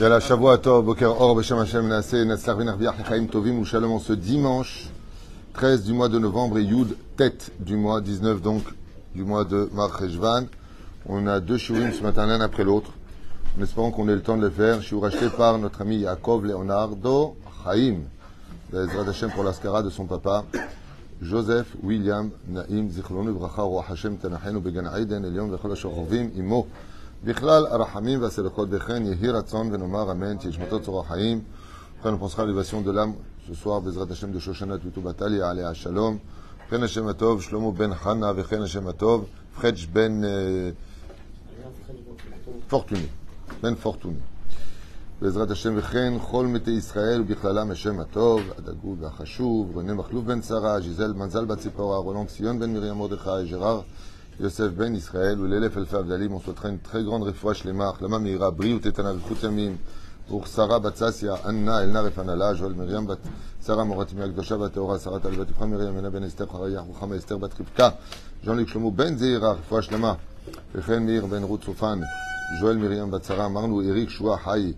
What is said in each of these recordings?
Yalla, Shavua Tov, Boker Or, Beshem Hashem, Naaseh, Natslar V'Narviach, Lechaim Tovim, ou Shalom, ce dimanche 13 du mois de novembre et Yud, tête du mois 19 donc du mois de Mar. On a deux shurim ce matin l'un après l'autre. En espérant qu'on ait le temps de le faire. Shiur acheté par notre ami Yaakov Leonardo Chaim. Bezrat Hashem pour l'ascara de son papa. Joseph William Naim Zichlonu Bracha Roi Hashem Tanachenu Began Aiden Elion Vechol Ashochovim Imo בכלל הרחמים והסלחות וכן יהי רצון ונאמר אמן שישמתו צורה חיים. ובכן on pensera à l'élévation de l'âme ce soir בעזרת השם Tutu Batalia עליה השלום. וכן השם הטוב שלמה בן חנה וכן השם הטוב פחדש בן פורטוני. בן פורטוני. בעזרת השם וכן כל מתי ישראל ובכללם השם הטוב, הדגול והחשוב, רונן מחלוף בן שרה, ז'יזל מנזל בת ציפורה, רולנד ציון בן מרים מרדכי, ג'רר Yosef Ben Israël, ou l'élève El Dalim, on souhaiterait une très grande réfouache les marques, la mamira, Briou Tetana, Koutamim, pour Sarah Batsassia, Anna, Elna Refanala, Joël Myriam, Bat, Sarah Moratim, Agdosha, Sarah Talvat, Ephraim, Myriam, Ena Ben Esther, Harayah, Ruchama Esther, Bat Jean-Luc Shlomo Ben Zeira, réfouache les marques, Ephraim Ben Ruth Soufan, Joël Myriam, Bat Sarah, Marnou, Eric Choua Hay,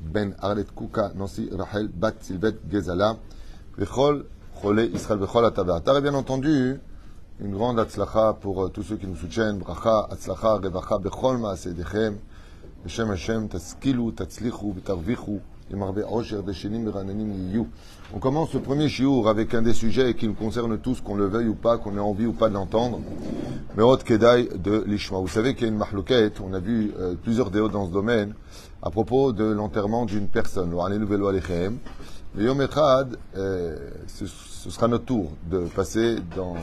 Ben Arlet Kouka, Nancy Rachel, Bat Silvet Gezala, Vechol, Cholé Israël, Vechol Ataba. T'as bien entendu, une grande atzlacha pour euh, tous ceux qui nous soutiennent. Bracha, atzlacha, revacha, bechol ma'asedechem. Hashem Hashem, taskilu, tatzlichu, tarvichu. On commence ce premier chiour avec un des sujets qui nous concerne tous, qu'on le veuille ou pas, qu'on ait envie ou pas de l'entendre. Merot Kedai de l'Ishma. Vous savez qu'il y a une mahlouquette, on a vu euh, plusieurs déos dans ce domaine, à propos de l'enterrement d'une personne. Euh, ce sera notre tour de passer dans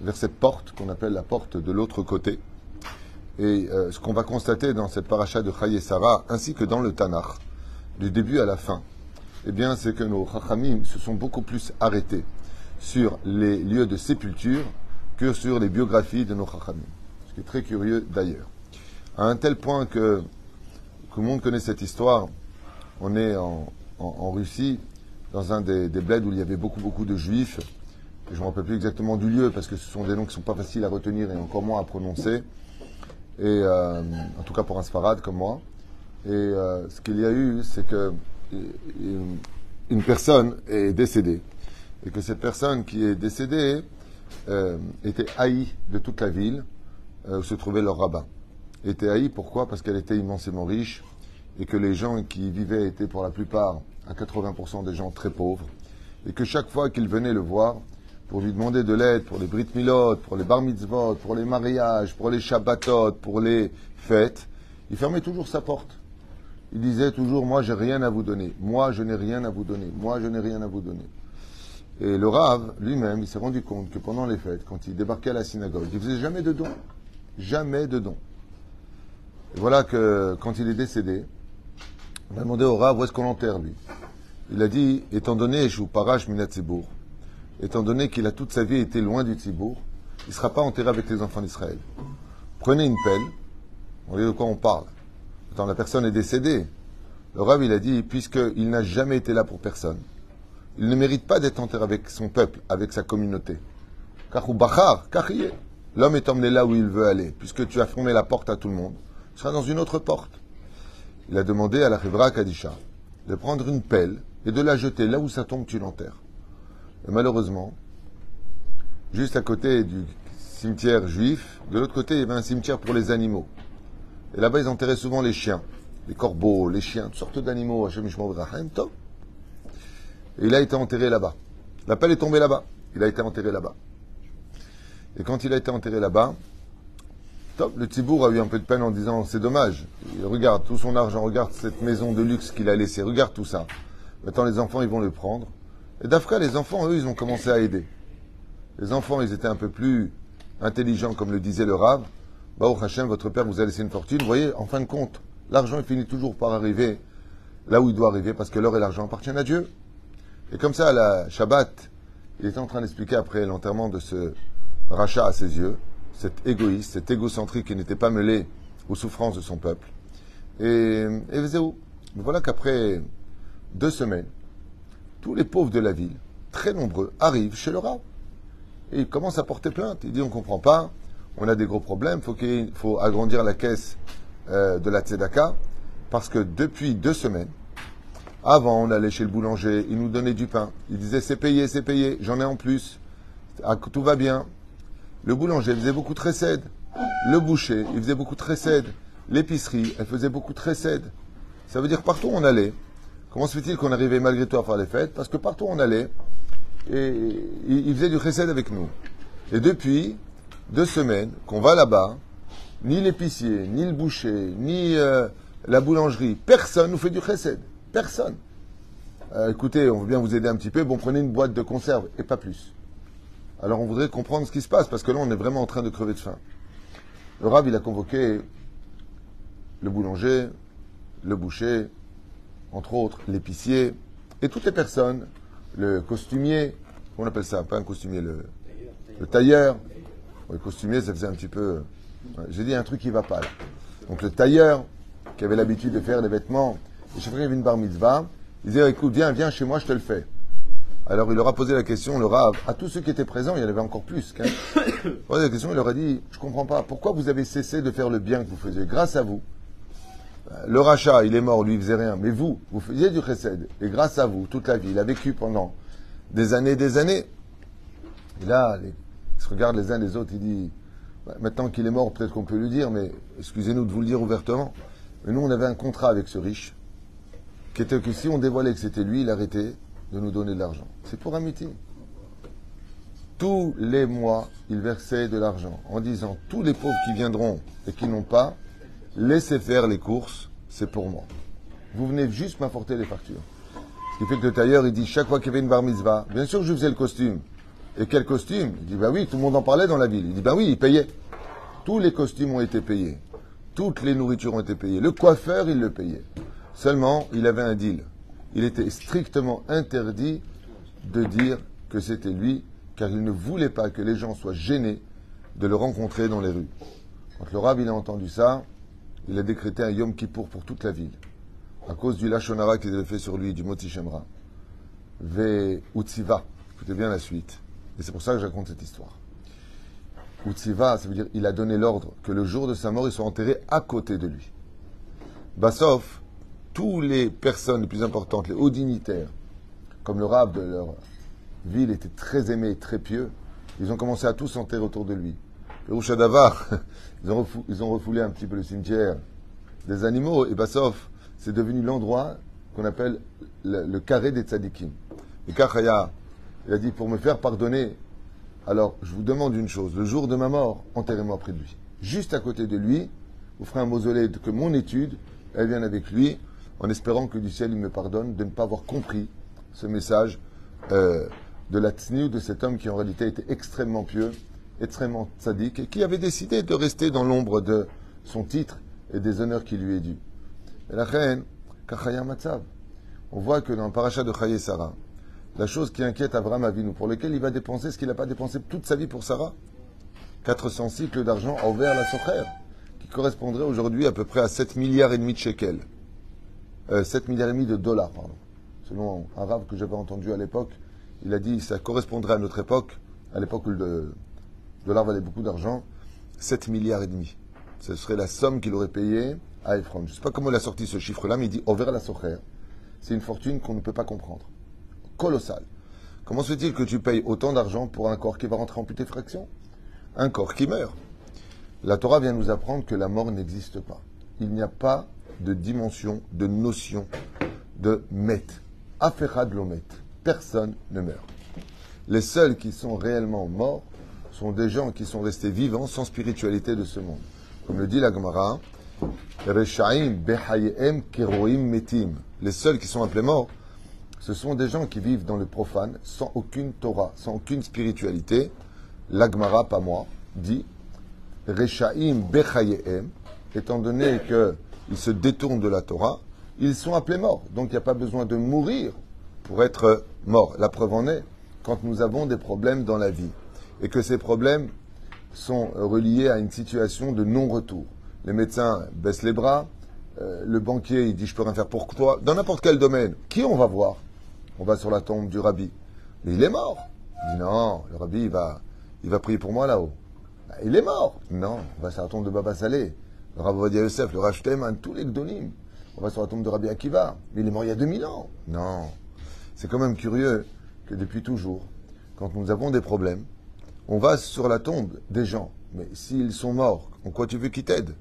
vers cette porte qu'on appelle la porte de l'autre côté. Et euh, ce qu'on va constater dans cette paracha de Chaye Sarah, ainsi que dans le Tanakh, du début à la fin, eh bien, c'est que nos Chachamim se sont beaucoup plus arrêtés sur les lieux de sépulture que sur les biographies de nos Chachamim. Ce qui est très curieux d'ailleurs. À un tel point que tout le monde connaît cette histoire. On est en Russie, dans un des, des bleds où il y avait beaucoup, beaucoup de juifs. Je ne me rappelle plus exactement du lieu parce que ce sont des noms qui ne sont pas faciles à retenir et encore moins à prononcer. Et euh, en tout cas pour un sfarad comme moi. Et euh, ce qu'il y a eu, c'est que une, une personne est décédée. Et que cette personne qui est décédée euh, était haïe de toute la ville où se trouvait leur rabbin. Était haïe pourquoi? Parce qu'elle était immensément riche et que les gens qui y vivaient étaient pour la plupart, à 80% des gens très pauvres. Et que chaque fois qu'il venait le voir, pour lui demander de l'aide pour les brit milot, pour les bar mitzvot, pour les mariages, pour les shabbatot, pour les fêtes, il fermait toujours sa porte. Il disait toujours, moi j'ai rien à vous donner, moi je n'ai rien à vous donner, moi je n'ai rien à vous donner. Et le Rav, lui-même, il s'est rendu compte que pendant les fêtes, quand il débarquait à la synagogue, il faisait jamais de dons. Jamais de dons. Et voilà que quand il est décédé, on a demandé au Rav où est-ce qu'on l'enterre lui. Il a dit, étant donné, je vous parache minat Tzibour, étant donné qu'il a toute sa vie été loin du Tzibour, il ne sera pas enterré avec les enfants d'Israël. Prenez une pelle, on voyez de quoi on parle. Attends, la personne est décédée. Le Rav, il a dit, puisqu'il n'a jamais été là pour personne, il ne mérite pas d'être enterré avec son peuple, avec sa communauté. L'homme est emmené là où il veut aller, puisque tu as fermé la porte à tout le monde. Il sera dans une autre porte. Il a demandé à la Hebra Kadisha de prendre une pelle et de la jeter là où ça tombe, tu l'enterres. Et malheureusement, juste à côté du cimetière juif, de l'autre côté, il y avait un cimetière pour les animaux. Et là-bas, ils enterraient souvent les chiens, les corbeaux, les chiens, toutes sortes d'animaux. Et il a été enterré là-bas. La pelle est tombée là-bas. Il a été enterré là-bas. Et quand il a été enterré là-bas, top, le Tibour a eu un peu de peine en disant c'est dommage. Il regarde tout son argent, regarde cette maison de luxe qu'il a laissée, regarde tout ça. Maintenant les enfants ils vont le prendre. Et d'après les enfants, eux, ils ont commencé à aider. Les enfants, ils étaient un peu plus intelligents, comme le disait le Rav. Bah, Hachem, votre père vous a laissé une fortune. Vous voyez, en fin de compte, l'argent il finit toujours par arriver là où il doit arriver, parce que l'or et l'argent appartiennent à Dieu. Et comme ça, à la Shabbat, il était en train d'expliquer après l'enterrement de ce rachat à ses yeux, cet égoïste, cet égocentrique qui n'était pas mêlé aux souffrances de son peuple. Et, et voilà qu'après deux semaines, tous les pauvres de la ville, très nombreux, arrivent chez le Rav. Et ils commencent à porter plainte. Ils disent on ne comprend pas, on a des gros problèmes, qu'il faut agrandir la caisse euh, de la Tzedaka, parce que depuis deux semaines, avant, on allait chez le boulanger, il nous donnait du pain. Il disait c'est payé, c'est payé, j'en ai en plus. Ah, Tout va bien. Le boulanger faisait beaucoup de recèdes. Le boucher, il faisait beaucoup de recèdes. L'épicerie, elle faisait beaucoup de recèdes. Ça veut dire partout où on allait. Comment se fait-il qu'on arrivait malgré tout à faire les fêtes Parce que partout on allait, et, il faisait du recède avec nous. Et depuis deux semaines qu'on va là-bas, ni l'épicier, ni le boucher, ni euh, la boulangerie, personne nous fait du recède. Personne. Euh, écoutez, on veut bien vous aider un petit peu, bon, prenez une boîte de conserve et pas plus. Alors on voudrait comprendre ce qui se passe, parce que là, on est vraiment en train de crever de faim. Le rab, il a convoqué le boulanger, le boucher, entre autres l'épicier, et toutes les personnes, le costumier, on appelle ça, pas un costumier, le, le tailleur. Le costumier, ça faisait un petit peu... J'ai dit un truc qui va pas. Donc le tailleur, qui avait l'habitude de faire les vêtements, et chaque fois qu'il y avait une bar mitzvah, il disait, écoute, viens, viens chez moi, je te le fais. Alors il leur a posé la question, le Rav, à tous ceux qui étaient présents, il y en avait encore plus. la question, il leur a dit, je comprends pas, pourquoi vous avez cessé de faire le bien que vous faisiez Grâce à vous. Le rachat, il est mort, lui, il faisait rien. Mais vous, vous faisiez du chesed. Et grâce à vous, toute la vie, il a vécu pendant des années, des années. Et là, les- ils se regardent les uns les autres, il dit, Ouais, maintenant qu'il est mort, peut-être qu'on peut lui dire, mais excusez-nous de vous le dire ouvertement. Mais nous, on avait un contrat avec ce riche, qui était que si on dévoilait que c'était lui, il arrêtait de nous donner de l'argent. C'est pour meeting. Tous les mois, il versait de l'argent en disant tous les pauvres qui viendront et qui n'ont pas, laissez faire les courses, c'est pour moi. Vous venez juste m'apporter les factures. Ce qui fait que le tailleur, il dit chaque fois qu'il y avait une bar mitzvah, bien sûr que je faisais le costume. Et quel costume? Il dit bah oui, tout le monde en parlait dans la ville. Il dit bah oui, il payait. Tous les costumes ont été payés. Toutes les nourritures ont été payées. Le coiffeur, il le payait. Seulement, il avait un deal. Il était strictement interdit de dire que c'était lui, car il ne voulait pas que les gens soient gênés de le rencontrer dans les rues. Quand le rab il a entendu ça, il a décrété un Yom Kippour pour toute la ville, à cause du Lachonara qu'ils avaient fait sur lui, du Moti Shemra. Ve Utziva. Écoutez bien la suite. Et c'est pour ça que je raconte cette histoire. Utziva, ça veut dire il a donné l'ordre que le jour de sa mort, il soit enterré à côté de lui. Bassof, tous les personnes les plus importantes, les hauts dignitaires, comme le rab de leur ville était très aimé, très pieux, ils ont commencé à tous s'enterrer autour de lui. Ils, ont ils ont refoulé un petit peu le cimetière des animaux, et Bassof, c'est devenu l'endroit qu'on appelle le, carré des tzadikim. Et Kachaya, il a dit, pour me faire pardonner, alors je vous demande une chose, le jour de ma mort, enterrez-moi près de lui. Juste à côté de lui, vous ferez un mausolée que mon étude, elle vienne avec lui, en espérant que du ciel il me pardonne de ne pas avoir compris ce message euh, de la tsniou de cet homme qui en réalité était extrêmement pieux, extrêmement tzaddik, et qui avait décidé de rester dans l'ombre de son titre et des honneurs qui lui est dû. Et la reine, on voit que dans le paracha de Chaye Sarah, la chose qui inquiète Abraham Avinu, pour lequel il va dépenser ce qu'il n'a pas dépensé toute sa vie pour Sarah, 400 cycles d'argent envers la Socher, qui correspondrait aujourd'hui à peu près à 7 milliards et demi de shekels. Euh, 7 milliards et demi de dollars. Selon un arabe que j'avais entendu à l'époque, il a dit ça correspondrait à notre époque, à l'époque où le dollar valait beaucoup d'argent, 7 milliards et demi. Ce serait la somme qu'il aurait payée à Ephron. Je ne sais pas comment il a sorti ce chiffre-là, mais il dit envers la Socher. C'est une fortune qu'on ne peut pas comprendre. Colossale. Comment se fait-il que tu payes autant d'argent pour un corps qui va rentrer en putréfaction? Un corps qui meurt. La Torah vient nous apprendre que la mort n'existe pas. Il n'y a pas de dimension, de notion de met. Aferad lomet. Personne ne meurt. Les seuls qui sont réellement morts sont des gens qui sont restés vivants sans spiritualité de ce monde. Comme le dit la Gemara. Les seuls qui sont appelés morts, ce sont des gens qui vivent dans le profane, sans aucune Torah, sans aucune spiritualité. L'Agmara, pas moi, dit étant donné qu'ils se détournent de la Torah, ils sont appelés morts. Donc il n'y a pas besoin de mourir pour être mort. La preuve en est quand nous avons des problèmes dans la vie et que ces problèmes sont reliés à une situation de non-retour. Les médecins baissent les bras, euh, le banquier il dit je peux rien faire pour toi, dans n'importe quel domaine. Qui on va voir? On va sur la tombe du rabbi. Mais il est mort. Il dit non, le rabbi il va, il va prier pour moi là-haut. Bah, il est mort. Non, on va sur la tombe de Baba Saleh, le Rav Ovadia Yosef, le Rav tous les Gdolim. On va sur la tombe de Rabbi Akiva. Mais il est mort il y a 2000 ans. Non. C'est quand même curieux que depuis toujours, quand nous avons des problèmes, on va sur la tombe des gens. Mais s'ils sont morts, en quoi tu veux qu'ils t'aident?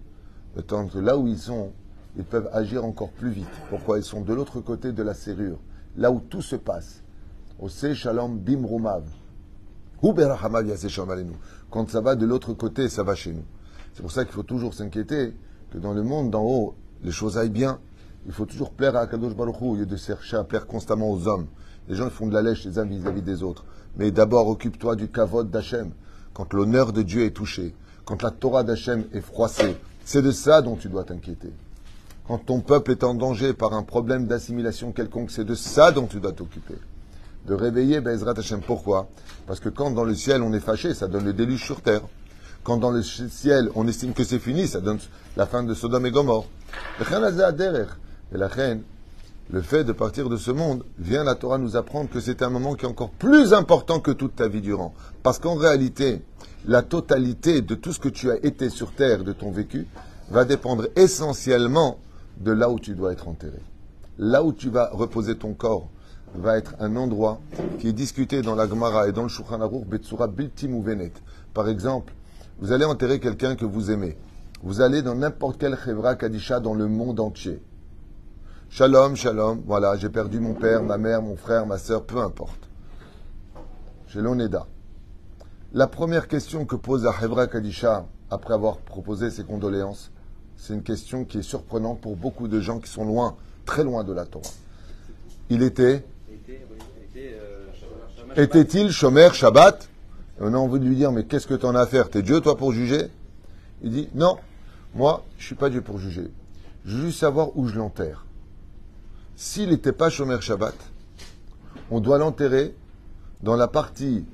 Tant que là où ils sont, ils peuvent agir encore plus vite. Pourquoi Ils sont de l'autre côté de la serrure, là où tout se passe. Au Shalom Bim Rumav. Quand ça va de l'autre côté, ça va chez nous. C'est pour ça qu'il faut toujours s'inquiéter que dans le monde d'en haut, les choses aillent bien. Il faut toujours plaire à Akadosh Baruch Hu, au lieu de chercher à plaire constamment aux hommes. Les gens font de la lèche les uns vis-à-vis des autres. Mais d'abord, occupe-toi du kavod d'Hachem. Quand l'honneur de Dieu est touché, quand la Torah d'Hachem est froissée, c'est de ça dont tu dois t'inquiéter. Quand ton peuple est en danger par un problème d'assimilation quelconque, c'est de ça dont tu dois t'occuper. De réveiller Bezrat Hachem. Pourquoi? Parce que quand dans le ciel on est fâché, ça donne le déluge sur terre. Quand dans le ciel on estime que c'est fini, ça donne la fin de Sodome et Gomorre. Et la reine, le fait de partir de ce monde, vient la Torah nous apprendre que c'est un moment qui est encore plus important que toute ta vie durant. Parce qu'en réalité, la totalité de tout ce que tu as été sur terre, de ton vécu, va dépendre essentiellement de là où tu dois être enterré. Là où tu vas reposer ton corps va être un endroit qui est discuté dans la Gemara et dans le Shulchan Aruch Betsura Biltim Venet. Par exemple, vous allez enterrer quelqu'un que vous aimez. Vous allez dans n'importe quel Chevra Kadisha dans le monde entier. Shalom, shalom, voilà, j'ai perdu mon père, ma mère, mon frère, ma soeur, peu importe. J'ai l'oneda. La première question que pose la Chevra Kadisha après avoir proposé ses condoléances, c'est une question qui est surprenante pour beaucoup de gens qui sont loin, très loin de la Torah. Il était? Était-il Shomer Shabbat? On a envie de lui dire, mais qu'est-ce que tu en as à faire? T'es Dieu, toi, pour juger? Il dit, non, moi, je suis pas Dieu pour juger. Je veux juste savoir où je l'enterre. S'il n'était pas Shomer Shabbat, on doit l'enterrer dans la partie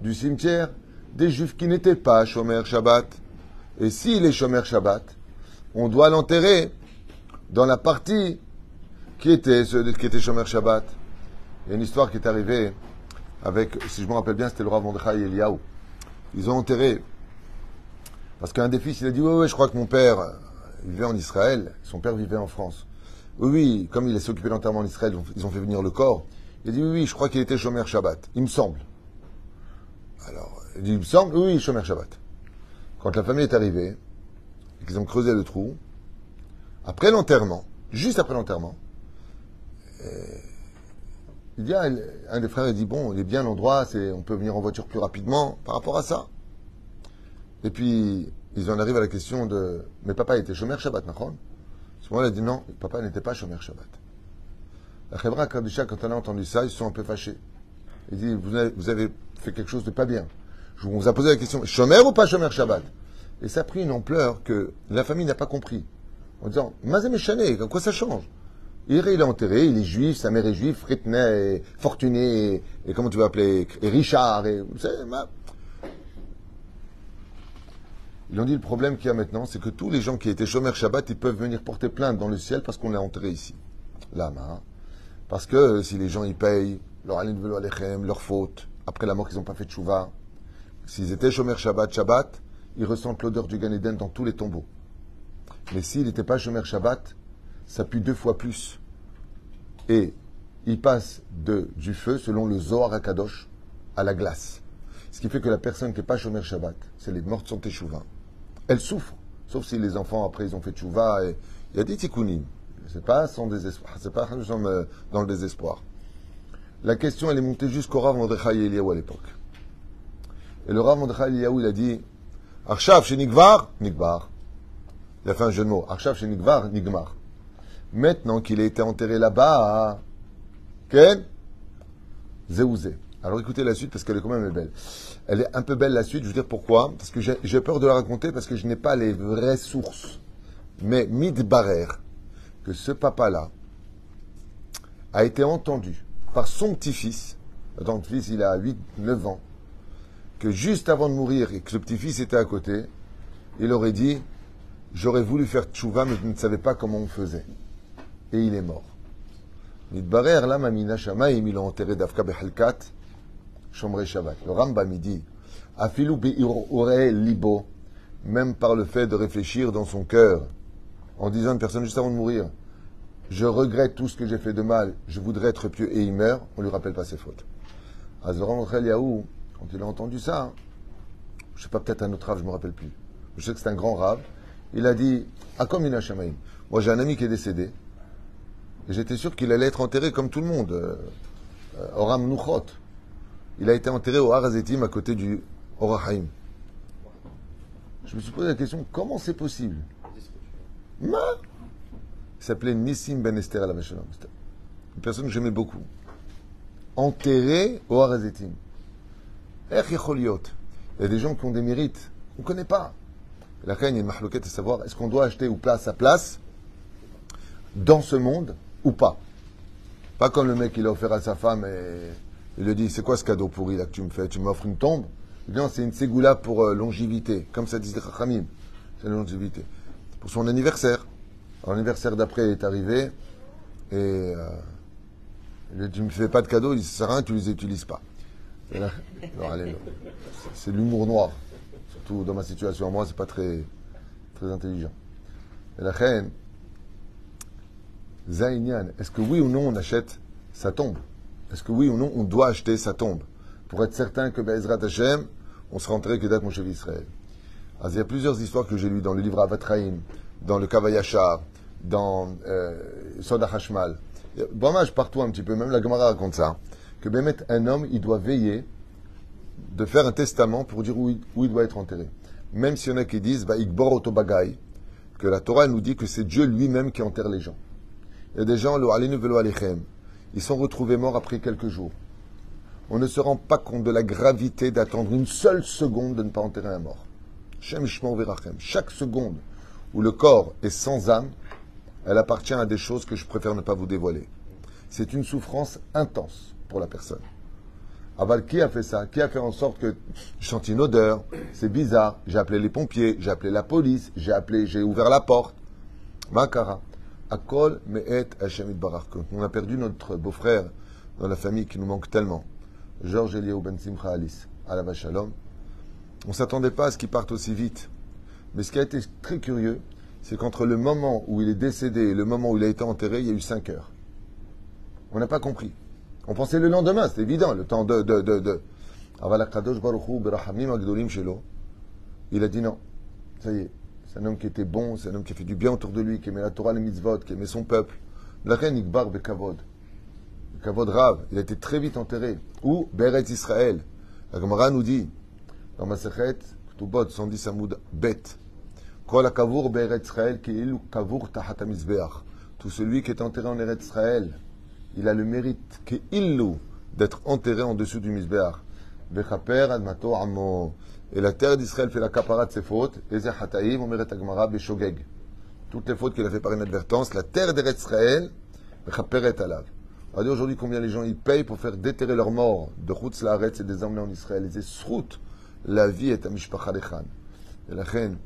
du cimetière des Juifs qui n'étaient pas Shomer Shabbat. Et s'il est Shomer Shabbat, on doit l'enterrer dans la partie qui était, qui était Shomer Shabbat. Il y a une histoire qui est arrivée avec, si je me rappelle bien, c'était le Rav Mordechai Eliaou. Ils ont enterré, parce qu'un des fils, il a dit, oui, je crois que mon père vivait en Israël, son père vivait en France. Oui, oui, comme il s'est occupé d'enterrement en Israël, ils ont fait venir le corps. Il a dit, oui, oui, je crois qu'il était Shomer Shabbat. Il me semble. Alors, il dit, il me semble, oui, Shomer Shabbat. Quand la famille est arrivée, et qu'ils ont creusé le trou, après l'enterrement, juste après l'enterrement, euh, il dit, un des frères, il dit, bon, il est bien l'endroit, on peut venir en voiture plus rapidement par rapport à ça. Et puis, ils en arrivent à la question de, mais papa était Shomer Shabbat, Nachon? Souvent, il a dit, non, papa n'était pas Shomer Shabbat. La Chebra Kadisha, quand on a entendu ça, ils sont un peu fâchés. Il dit, vous avez, fait quelque chose de pas bien. On vous a posé la question, Shomer ou pas Shomer Shabbat? Et ça a pris une ampleur que la famille n'a pas compris. En disant, Mazem Chané, quoi ça change? Il est enterré, il est juif, sa mère est juive, Fritney, Fortuné, et, comment tu vas appeler, et Richard, et, Ils ont dit le problème qu'il y a maintenant, c'est que tous les gens qui étaient chômeurs Shabbat, ils peuvent venir porter plainte dans le ciel parce qu'on l'a enterré ici. Là, Parce que si les gens y payent leur leur faute, après la mort qu'ils n'ont pas fait de chouva, s'ils étaient chômeurs Shabbat, Shabbat, ils ressentent l'odeur du Gan Eden dans tous les tombeaux. Mais s'ils n'étaient pas chômeurs Shabbat, ça pue deux fois plus et il passe de, du feu, selon le Zohar Akadosh, à la glace. Ce qui fait que la personne qui n'est pas Shomer Shabbat, c'est les morts de son Teshuvah, elle souffre. Sauf si les enfants, après, ils ont fait Teshuvah et il y a des tikkunim. C'est pas sans désespoir. C'est pas euh, dans le désespoir. La question, elle est montée jusqu'au Rav Mordechai Eliyahu à l'époque. Et le Rav Mordechai Eliyahu, il a dit Arshav chez Nigvar, Nigvar. Il a fait un jeu de mots. Arshav chez Nigmar. Maintenant qu'il a été enterré là-bas, Ken Zéouzé. Alors écoutez la suite parce qu'elle est quand même belle. Elle est un peu belle la suite, je veux dire pourquoi? Parce que j'ai peur de la raconter parce que je n'ai pas les vraies sources. Mais Midbarer, que ce papa-là a été entendu par son petit-fils, son petit-fils il a 8-9 ans, que juste avant de mourir et que ce petit-fils était à côté, il aurait dit J'aurais voulu faire tchouva, mais je ne savais pas comment on faisait et il est mort. Midbarer, là, Shamaim, ils l'ont enterré d'Afka Behalkat, Shomrei Shabbat. Le Rambam, dit, Afilou libo, même par le fait de réfléchir dans son cœur, en disant à une personne juste avant de mourir, je regrette tout ce que j'ai fait de mal, je voudrais être pieux et il meurt, on lui rappelle pas ses fautes. Azoran Yaou, quand il a entendu ça, je sais pas, peut-être un autre rave, je me rappelle plus. Je sais que c'est un grand rave. Il a dit, ah comme Moi j'ai un ami qui est décédé, et j'étais sûr qu'il allait être enterré comme tout le monde, euh, euh, Oram Nuchot. Il a été enterré au Harazetim à côté du Orahaim. Je me suis posé la question, comment c'est possible? Ma? Il s'appelait Nissim Ben Esther la Une personne que j'aimais beaucoup. Enterré au Harazetim. Il y a des gens qui ont des mérites qu'on ne connaît pas. La reine, une mahlouquette à savoir est-ce qu'on doit acheter ou place à place dans ce monde ou pas? Pas comme le mec, il a offert à sa femme et il lui dit C'est quoi ce cadeau pourri là que tu me fais? Tu m'offres une tombe? Non, c'est une ségoula pour euh, longévité, comme ça disait Chachamim. C'est la longévité. Pour son anniversaire. L'anniversaire d'après est arrivé et euh, il dit Tu me fais pas de cadeaux, il sert à rien, tu les utilises pas. C'est l'humour noir. Surtout dans ma situation, moi, c'est pas très, très intelligent. Et la reine, Zainian, est-ce que oui ou non on achète sa tombe? Est-ce que oui ou non on doit acheter sa tombe Pour être certain que Bezrat Hashem, on sera enterré que d'être mon chef Israël. il y a plusieurs histoires que j'ai lues dans le livre Avatraim, dans le Kavayachar, dans euh, Soda Hashmal. Je partout un petit peu, même la Gemara raconte ça, que Bémet, un homme, il doit veiller de faire un testament pour dire où il, doit être enterré. Même s'il y en a qui disent, bah, que la Torah nous dit que c'est Dieu lui-même qui enterre les gens. Il y a des gens, ils sont retrouvés morts après quelques jours. On ne se rend pas compte de la gravité d'attendre une seule seconde de ne pas enterrer un mort. Chaque seconde où le corps est sans âme, elle appartient à des choses que je préfère ne pas vous dévoiler. C'est une souffrance intense pour la personne. Aval, qui a fait ça? Qui a fait en sorte que je sente une odeur C'est bizarre. J'ai appelé les pompiers, j'ai appelé la police, j'ai appelé, j'ai ouvert la porte. Makara. On a perdu notre beau-frère dans la famille qui nous manque tellement. Georges Eliaou Ben Simcha Alice, la Shalom. On ne s'attendait pas à ce qu'il parte aussi vite. Mais ce qui a été très curieux, c'est qu'entre le moment où il est décédé et le moment où il a été enterré, il y a eu 5 heures. On n'a pas compris. On pensait le lendemain, c'est évident, le temps de. de, de, de. Il a dit non. Ça y est, c'est un homme qui était bon, c'est un homme qui a fait du bien autour de lui, qui aimait la Torah, les mitzvot, qui aimait son peuple. La reine Ikbar Bekavod. Kavod Rav, il a été très vite enterré. Où? Beret Israël. La Gemara nous dit, dans Masechet, Ktubot 110 Amoud Bet, Kol Kavur Beret Israël, qui ilu Kavur Tahat Tout celui qui est enterré en Eretz Israël, il a le mérite, qui illu, d'être enterré en dessous du Mizbeach. Et la terre d'Israël fait la capara de ses fautes. Toutes les fautes qu'il a fait par inadvertance, la terre d'Israël, est alav. Regardez aujourd'hui combien les gens ils payent pour faire déterrer leurs morts de Chutz Laaretz et des emmener en Israël. Ils disent la vie est à Mishpacha Lechan. Et la reine,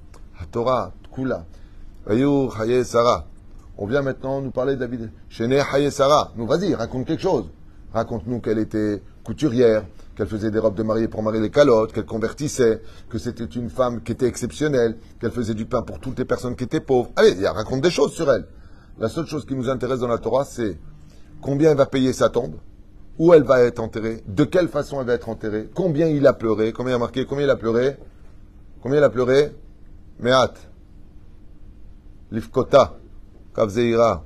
la Torah, Kula, Ayur, Haye. On vient maintenant nous parler de David. Shene Haye. Nous, vas-y, raconte quelque chose. Raconte-nous qu'elle était couturière, qu'elle faisait des robes de mariée pour marier les calottes, qu'elle convertissait, que c'était une femme qui était exceptionnelle, qu'elle faisait du pain pour toutes les personnes qui étaient pauvres. Allez, raconte des choses sur elle. La seule chose qui nous intéresse dans la Torah, c'est combien elle va payer sa tombe, où elle va être enterrée, de quelle façon elle va être enterrée, combien il a pleuré, combien il a marqué, combien il a pleuré, combien il a pleuré, Mehat, Lifkota, Kavzeira.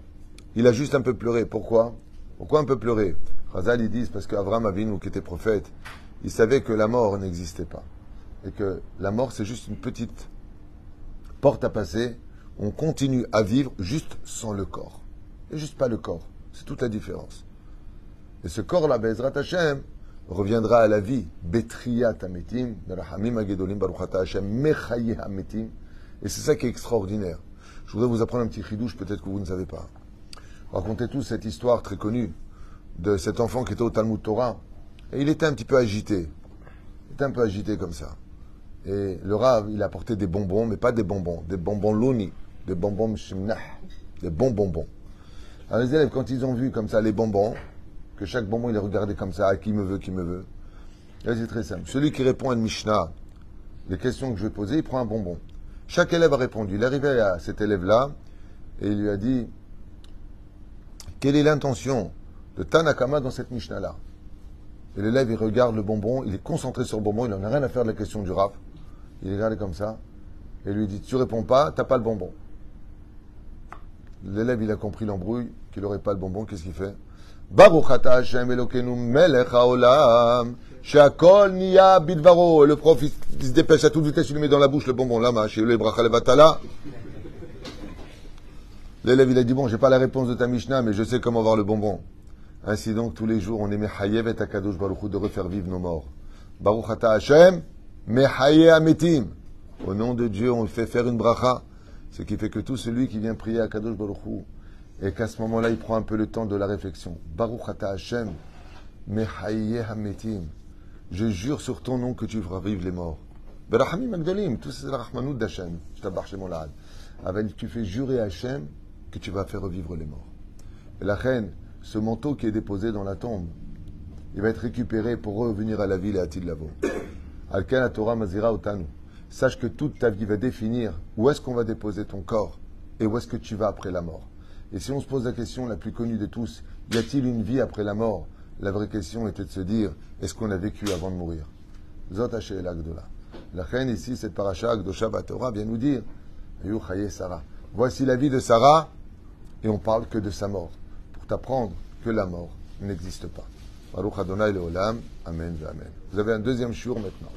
Il a juste un peu pleuré. Pourquoi? Pourquoi un peu pleuré? Chazal, ils disent, parce qu'Avram Avinu, qui était prophète, il savait que la mort n'existait pas. Et que la mort, c'est juste une petite porte à passer. On continue à vivre juste sans le corps. Et juste pas le corps. C'est toute la différence. Et ce corps-là, Bezrat Hashem, reviendra à la vie. Betriyat Ametim, Agedolim Baruchata Hashem, Mechaye Ametim. Et c'est ça qui est extraordinaire. Je voudrais vous apprendre un petit ridouche, peut-être que vous ne savez pas. Racontez tous cette histoire très connue de cet enfant qui était au Talmud Torah. Et il était un petit peu agité. Il était un peu agité comme ça. Et le Rav, il apportait des bonbons, mais pas des bonbons, des bonbons louni, des bonbons mshimnah, des bons bonbons. Alors les élèves, quand ils ont vu comme ça les bonbons, que chaque bonbon il est regardé comme ça, à qui me veut, qui me veut, c'est très simple. Celui qui répond à une Mishnah les questions que je vais poser, il prend un bonbon. Chaque élève a répondu. Il est arrivé à cet élève-là et il lui a dit Quelle est l'intention de Tanakama dans cette Mishnah-là Et l'élève, il regarde le bonbon, il est concentré sur le bonbon, il n'en a rien à faire de la question du rap. Il regarde comme ça et lui dit Tu réponds pas, t'as pas le bonbon. L'élève, il a compris l'embrouille, qu'il n'aurait pas le bonbon, qu'est-ce qu'il fait? Baruch. Le prof, se dépêche à toute vitesse, il lui met dans la bouche le bonbon. Le. L'élève, il a dit, bon, j'ai pas la réponse de ta Mishnah, mais je sais comment avoir le bonbon. Ainsi donc, tous les jours, on est mechayev et akadosh baruch de refaire vivre nos morts. Baruch ata Hashem, mechaye ametim. Au nom de Dieu, on fait faire une bracha. Ce qui fait que tout celui qui vient prier à Kadosh Baruch et qu'à ce moment-là, il prend un peu le temps de la réflexion. Baruch ata Hashem, mechaye hametim. Je jure sur ton nom que tu feras vivre les morts. Agdolim, tout c'est la. Je t'abarche mon. Avec tu fais jurer à Hachem que tu vas faire revivre les morts. Et la reine, ce manteau qui est déposé dans la tombe, il va être récupéré pour revenir à la ville et à Tidlavo. Alken Torah Mazira Otanu. Sache que toute ta vie va définir où est-ce qu'on va déposer ton corps et où est-ce que tu vas après la mort. Et si on se pose la question la plus connue de tous, y a-t-il une vie après la mort? La vraie question était de se dire, est-ce qu'on a vécu avant de mourir? Zot el Agdola. La reine ici, cette paracha Agdosha Torah vient nous dire, Sarah. Voici la vie de Sarah, et on parle que de sa mort, t'apprendre que la mort n'existe pas. Baruch Adonai Amen, Amen. Vous avez un deuxième jour maintenant.